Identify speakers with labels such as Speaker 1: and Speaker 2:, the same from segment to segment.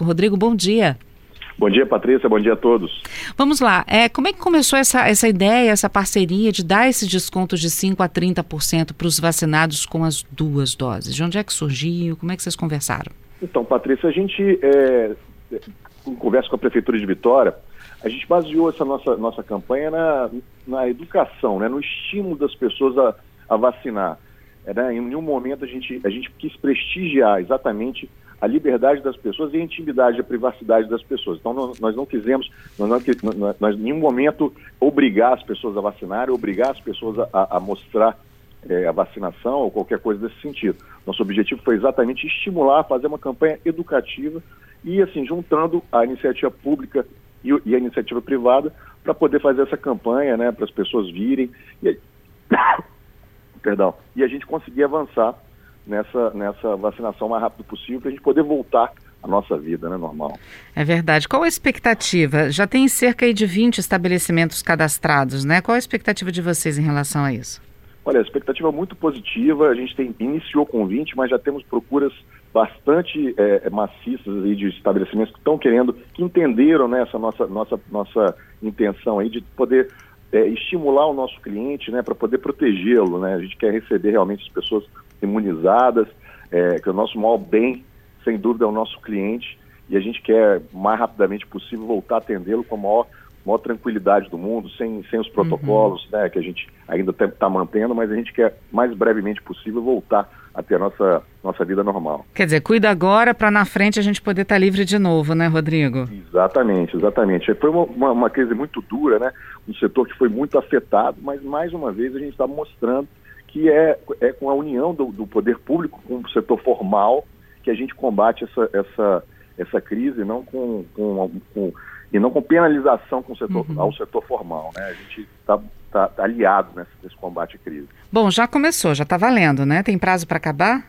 Speaker 1: Rodrigo, bom dia.
Speaker 2: Bom dia, Patrícia. Bom dia a todos.
Speaker 1: Vamos lá. É, como é que começou essa, essa ideia, essa parceria de dar esses descontos de 5% a 30% para os vacinados com as duas doses? De onde é que surgiu? Como é que vocês conversaram?
Speaker 2: Então, Patrícia, a gente é, conversa com a Prefeitura de Vitória, a gente baseou essa nossa, nossa campanha na, na educação, né, no estímulo das pessoas a, a vacinar. É, né, em nenhum momento a gente, a gente quis prestigiar exatamente a liberdade das pessoas e a intimidade, a privacidade das pessoas. Então, nós não quisemos, nós, não, nós em nenhum momento, obrigar as pessoas a vacinar, obrigar as pessoas a, a mostrar é, a vacinação ou qualquer coisa desse sentido. Nosso objetivo foi exatamente estimular, fazer uma campanha educativa e, assim, juntando a iniciativa pública e, e a iniciativa privada para poder fazer essa campanha, né, para as pessoas virem e, perdão, e a gente conseguir avançar nessa, nessa vacinação o mais rápido possível para a gente poder voltar à nossa vida né, normal.
Speaker 1: É verdade. Qual a expectativa? Já tem cerca de 20 estabelecimentos cadastrados, né? Qual a expectativa de vocês em relação a isso?
Speaker 2: Olha, a expectativa é muito positiva. A gente tem, iniciou com 20, mas já temos procuras bastante é, maciças aí de estabelecimentos que estão querendo, que entenderam né, essa nossa, nossa, nossa intenção aí de poder é, estimular o nosso cliente né, para poder protegê-lo. Né? A gente quer receber realmente as pessoas imunizadas, é, que o nosso maior bem, sem dúvida, é o nosso cliente, e a gente quer, o mais rapidamente possível, voltar a atendê-lo com a maior, maior tranquilidade do mundo, sem, sem os protocolos uhum. né, que a gente ainda está mantendo, mas a gente quer, mais brevemente possível, voltar a ter a nossa, nossa vida normal.
Speaker 1: Quer dizer, cuida agora para na frente a gente poder estar tá livre de novo, né, Rodrigo?
Speaker 2: Exatamente, exatamente. Foi uma, uma, uma crise muito dura, né? Um setor que foi muito afetado, mas mais uma vez a gente está mostrando que é, é com a união do, do, poder público com o setor formal que a gente combate essa, essa, essa crise, não com, com, com e não com penalização com o setor, uhum. ao setor formal. Né? A gente está tá, tá aliado nesse, nesse, combate à crise.
Speaker 1: Bom, já começou, já está valendo, né? Tem prazo para acabar?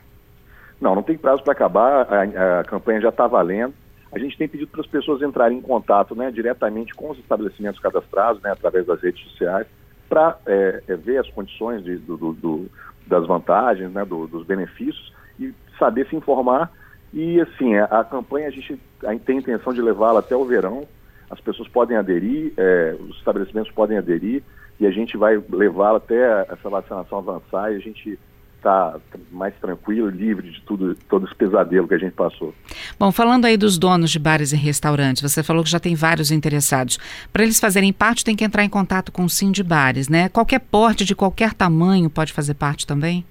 Speaker 2: Não, não tem prazo para acabar, a, a, campanha já está valendo. A gente tem pedido para as pessoas entrarem em contato né, diretamente com os estabelecimentos cadastrados, né, através das redes sociais, para é, é, ver as condições de, do, do, das vantagens, né, do, dos benefícios e saber se informar. E assim, a, a campanha a gente a, tem a intenção de levá-la até o verão. As pessoas podem aderir, é, os estabelecimentos podem aderir e a gente vai levá-la até essa vacinação avançar e a gente está mais tranquilo, livre de tudo, todo esse pesadelo que a gente passou.
Speaker 1: Bom, falando aí dos donos de bares e restaurantes, você falou que já tem vários interessados. Para eles fazerem parte, tem que entrar em contato com o Sim de Bares, né? Qualquer porte, de qualquer tamanho, pode fazer parte também?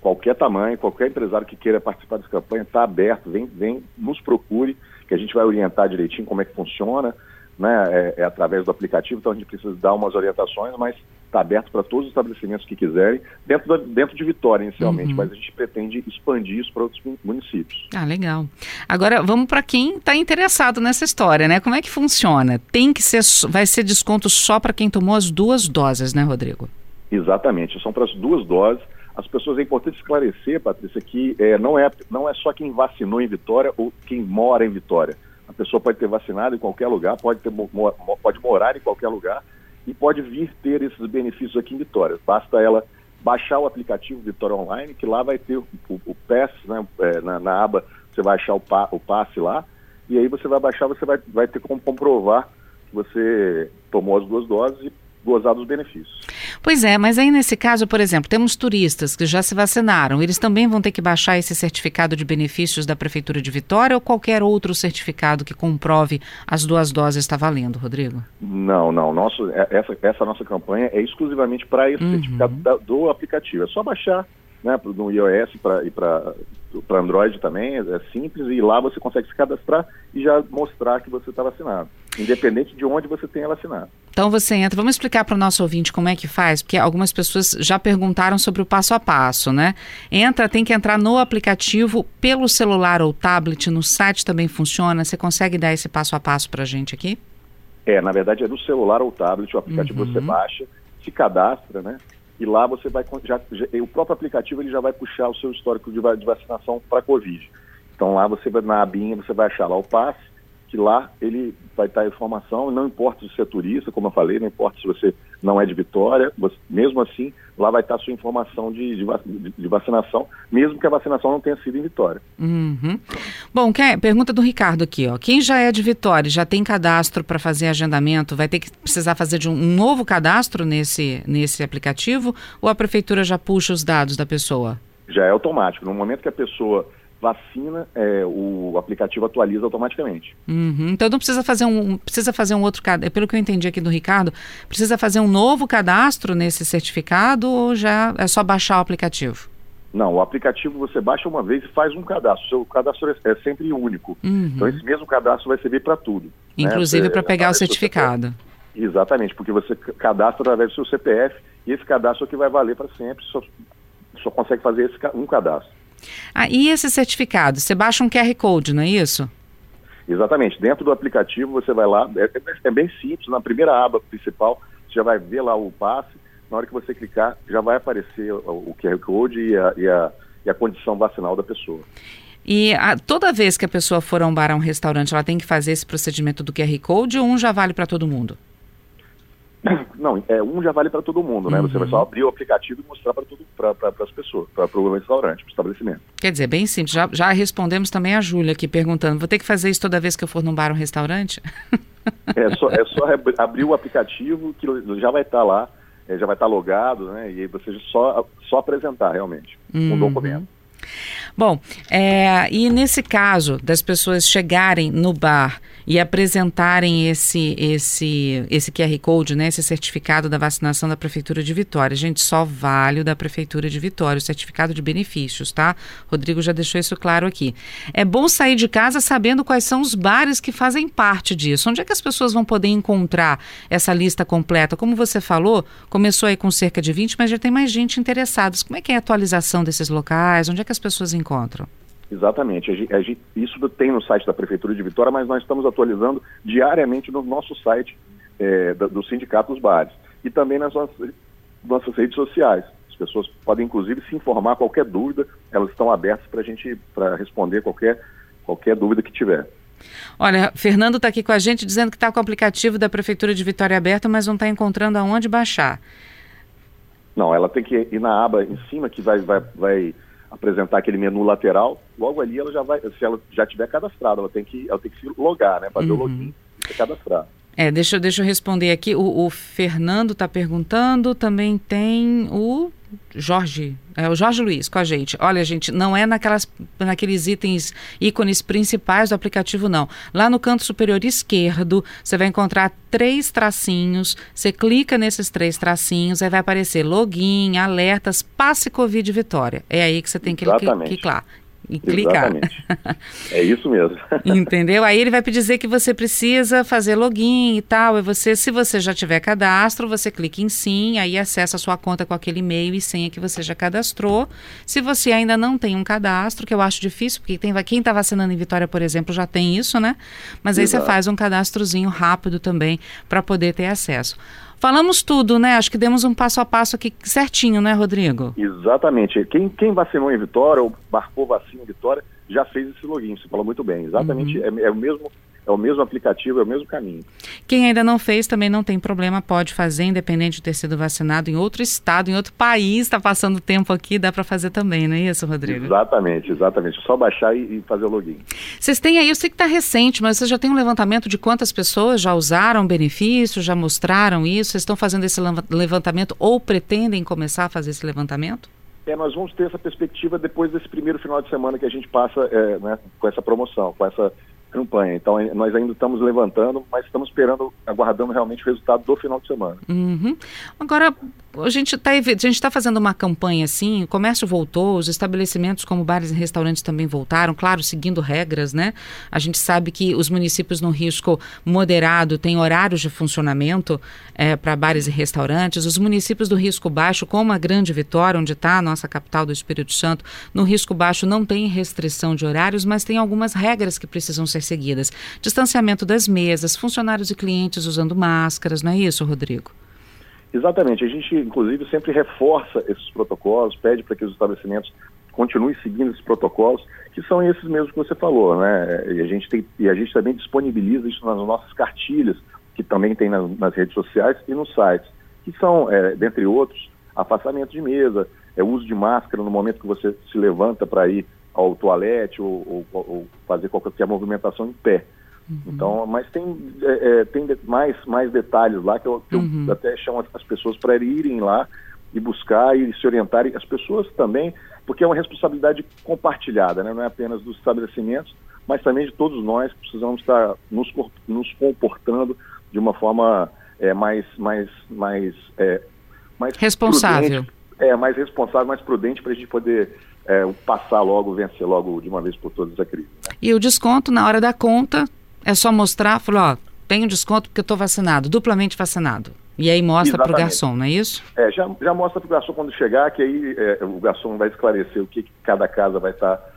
Speaker 2: Qualquer tamanho, qualquer empresário que queira participar dessa campanha está aberto, vem, vem, nos procure, que a gente vai orientar direitinho como é que funciona né, é, é, através do aplicativo, então a gente precisa dar umas orientações, mas está aberto para todos os estabelecimentos que quiserem, dentro, da, dentro de Vitória inicialmente, uhum. mas a gente pretende expandir isso para outros municípios.
Speaker 1: Ah, legal. Agora vamos para quem está interessado nessa história, né? Como é que funciona? Tem que ser, vai ser desconto só para quem tomou as duas doses, né, Rodrigo?
Speaker 2: Exatamente, são para as duas doses. As pessoas é importante esclarecer, Patrícia, que é, não, é, não é só quem vacinou em Vitória ou quem mora em Vitória a pessoa pode ter vacinado em qualquer lugar, pode, ter, pode morar em qualquer lugar e pode vir ter esses benefícios aqui em Vitória. Basta ela baixar o aplicativo Vitória Online, que lá vai ter o, o, o PES, né, é, na, na, aba, você vai achar o, pa, o passe lá, e aí você vai baixar, você vai, vai ter como comprovar que você tomou as duas doses e gozar dos benefícios.
Speaker 1: Pois é, mas aí nesse caso, por exemplo, temos turistas que já se vacinaram, eles também vão ter que baixar esse certificado de benefícios da Prefeitura de Vitória ou qualquer outro certificado que comprove as duas doses está valendo, Rodrigo?
Speaker 2: Não, não. Nosso, é, essa, essa nossa campanha é exclusivamente para esse uhum. certificado da, do aplicativo. É só baixar né, no iOS pra, e para Android também, é simples, e lá você consegue se cadastrar e já mostrar que você está vacinado, independente de onde você tenha vacinado.
Speaker 1: Então você entra, vamos explicar para o nosso ouvinte como é que faz, porque algumas pessoas já perguntaram sobre o passo a passo, né? Entra, tem que entrar no aplicativo pelo celular ou tablet, no site também funciona. Você consegue dar esse passo a passo para a gente aqui?
Speaker 2: É, na verdade é no celular ou tablet, o aplicativo uhum. você baixa, se cadastra, né? E lá você vai já, já, o próprio aplicativo ele já vai puxar o seu histórico de, de vacinação para Covid. Então lá você vai na abinha, você vai achar lá o passe que lá ele vai estar a informação, não importa se você é turista, como eu falei, não importa se você não é de Vitória, você, mesmo assim, lá vai estar a sua informação de, de, de, vacinação, mesmo que a vacinação não tenha sido em Vitória.
Speaker 1: Uhum. Bom, quer, pergunta do Ricardo aqui, ó. Quem já é de Vitória, já tem cadastro para fazer agendamento, vai ter que precisar fazer de um, um novo cadastro nesse, nesse aplicativo ou a prefeitura já puxa os dados da pessoa?
Speaker 2: Já é automático. No momento que a pessoa vacina, é, o aplicativo atualiza automaticamente.
Speaker 1: Uhum. Então não precisa fazer um precisa fazer um outro cadastro. Pelo que eu entendi aqui do Ricardo, precisa fazer um novo cadastro nesse certificado ou já é só baixar o aplicativo?
Speaker 2: Não, o aplicativo você baixa uma vez e faz um cadastro. O seu cadastro é, é sempre único. Uhum. Então esse mesmo cadastro vai servir para tudo.
Speaker 1: Né? Inclusive né? para pegar o certificado.
Speaker 2: Exatamente, porque você cadastra através do seu CPF e esse cadastro é que vai valer para sempre. Só, só consegue fazer esse, um cadastro.
Speaker 1: Ah, e esse certificado? Você baixa um QR Code, não é isso?
Speaker 2: Exatamente. Dentro do aplicativo você vai lá, é, é, é bem simples, na primeira aba principal você já vai ver lá o passe, na hora que você clicar já vai aparecer o, o QR Code e a, e, a, e a condição vacinal da pessoa.
Speaker 1: E a, toda vez que a pessoa for a um bar, a um restaurante, ela tem que fazer esse procedimento do QR Code ou um já vale para todo mundo?
Speaker 2: Não, é, um já vale para todo mundo, né? Uhum. Você vai só abrir o aplicativo e mostrar para pra, as pessoas, para o restaurante, para o estabelecimento.
Speaker 1: Quer dizer, bem simples. Já, já respondemos também a Júlia aqui perguntando: vou ter que fazer isso toda vez que eu for num bar ou um restaurante?
Speaker 2: É só, é só abrir o aplicativo que já vai estar tá lá, é, já vai estar tá logado, né? E aí você só, só apresentar realmente uhum. um documento.
Speaker 1: Bom, é, e nesse caso das pessoas chegarem no bar e apresentarem esse esse esse QR Code, né, esse certificado da vacinação da Prefeitura de Vitória. Gente, só vale o da Prefeitura de Vitória, o certificado de benefícios, tá? Rodrigo já deixou isso claro aqui. É bom sair de casa sabendo quais são os bares que fazem parte disso. Onde é que as pessoas vão poder encontrar essa lista completa? Como você falou, começou aí com cerca de 20, mas já tem mais gente interessada. Como é que é a atualização desses locais? Onde é que as pessoas encontram?
Speaker 2: Exatamente. A gente, isso tem no site da Prefeitura de Vitória, mas nós estamos atualizando diariamente no nosso site é, do Sindicato dos Bares e também nas nossas, nossas redes sociais. As pessoas podem, inclusive, se informar qualquer dúvida, elas estão abertas para a gente para responder qualquer, qualquer dúvida que tiver.
Speaker 1: Olha, Fernando está aqui com a gente dizendo que está com o aplicativo da Prefeitura de Vitória aberto, mas não está encontrando aonde baixar.
Speaker 2: Não, ela tem que ir na aba em cima que vai, vai, vai apresentar aquele menu lateral, logo ali ela já vai, se ela já tiver cadastrado, ela tem que, ela tem que se logar, né? Fazer uhum. o login e cadastrar.
Speaker 1: É, deixa, deixa eu responder aqui. O, o Fernando está perguntando, também tem o Jorge, é o Jorge Luiz com a gente. Olha, gente, não é naquelas, naqueles itens, ícones principais do aplicativo, não. Lá no canto superior esquerdo, você vai encontrar três tracinhos. Você clica nesses três tracinhos, aí vai aparecer login, alertas, passe Covid Vitória. É aí que você tem que clicar e clicar.
Speaker 2: Exatamente. é isso mesmo.
Speaker 1: Entendeu? Aí ele vai dizer que você precisa fazer login e tal. E você, se você já tiver cadastro, você clica em sim, aí acessa a sua conta com aquele e-mail e senha que você já cadastrou. Se você ainda não tem um cadastro, que eu acho difícil, porque tem, quem está vacinando em Vitória, por exemplo, já tem isso, né? Mas aí Exato. você faz um cadastrozinho rápido também para poder ter acesso. Falamos tudo, né? Acho que demos um passo a passo aqui certinho, né, Rodrigo?
Speaker 2: Exatamente. Quem, quem vacinou em Vitória ou marcou vacina em Vitória já fez esse login. Você falou muito bem. Exatamente. Uhum. É, é o mesmo é o mesmo aplicativo, é o mesmo caminho.
Speaker 1: Quem ainda não fez também não tem problema, pode fazer, independente de ter sido vacinado em outro estado, em outro país, está passando tempo aqui, dá para fazer também, não é isso, Rodrigo?
Speaker 2: Exatamente, exatamente. Só baixar e, e fazer o login.
Speaker 1: Vocês têm aí, eu sei que está recente, mas vocês já têm um levantamento de quantas pessoas já usaram benefício, já mostraram isso? Vocês estão fazendo esse levantamento ou pretendem começar a fazer esse levantamento?
Speaker 2: É, nós vamos ter essa perspectiva depois desse primeiro final de semana que a gente passa é, né, com essa promoção, com essa campanha. Então nós ainda estamos levantando, mas estamos esperando, aguardando realmente o resultado do final de semana.
Speaker 1: Uhum. Agora, a gente está tá fazendo uma campanha assim, o comércio voltou, os estabelecimentos como bares e restaurantes também voltaram, claro, seguindo regras, né? A gente sabe que os municípios no risco moderado têm horários de funcionamento é, para bares e restaurantes, os municípios do risco baixo, como a Grande Vitória, onde está a nossa capital do Espírito Santo, no risco baixo não tem restrição de horários, mas tem algumas regras que precisam ser seguidas. Distanciamento das mesas, funcionários e clientes usando máscaras, não é isso, Rodrigo?
Speaker 2: Exatamente. A gente, inclusive, sempre reforça esses protocolos, pede para que os estabelecimentos continuem seguindo esses protocolos, que são esses mesmos que você falou, né? E a gente, tem, e a gente também disponibiliza isso nas nossas cartilhas, que também tem nas, nas redes sociais e nos sites, que são, é, dentre outros, afastamento de mesa, é uso de máscara no momento que você se levanta para ir ao toalete ou, ou, ou, fazer qualquer movimentação em pé. Uhum. Então, mas tem, é, é, tem mais, mais detalhes lá que eu, que uhum. eu até chamo as pessoas para irem lá e buscar e se orientarem. As pessoas também, porque é uma responsabilidade compartilhada, né? não é apenas dos estabelecimentos, mas também de todos nós que precisamos estar nos, nos comportando de uma forma é, mais, mais, mais, é, mais
Speaker 1: responsável.
Speaker 2: Prudente, é, mais responsável, mais prudente para a gente poder é, passar logo, vencer logo de uma vez por todas a crise. Né?
Speaker 1: E o desconto na hora da conta é só mostrar, falar, ó, tenho desconto porque eu estou vacinado, duplamente vacinado. E aí mostra para o garçom, não é isso?
Speaker 2: É, já, já mostra para o garçom quando chegar, que aí é, o garçom vai esclarecer o que, que cada casa vai estar tá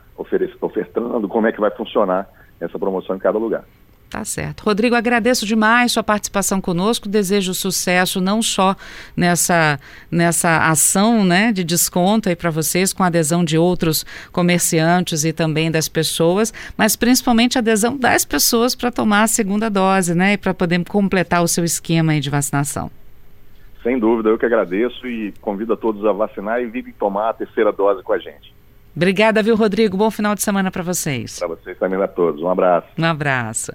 Speaker 2: ofertando, como é que vai funcionar essa promoção em cada lugar.
Speaker 1: Tá certo. Rodrigo, agradeço demais sua participação conosco, desejo sucesso não só nessa, nessa ação né, de desconto aí para vocês, com adesão de outros comerciantes e também das pessoas, mas principalmente adesão das pessoas para tomar a segunda dose, né, e para poder completar o seu esquema de vacinação.
Speaker 2: Sem dúvida, eu que agradeço e convido a todos a vacinar e virem tomar a terceira dose com a gente.
Speaker 1: Obrigada, viu, Rodrigo? Bom final de semana para vocês.
Speaker 2: Para vocês também, a todos. Um abraço.
Speaker 1: Um abraço.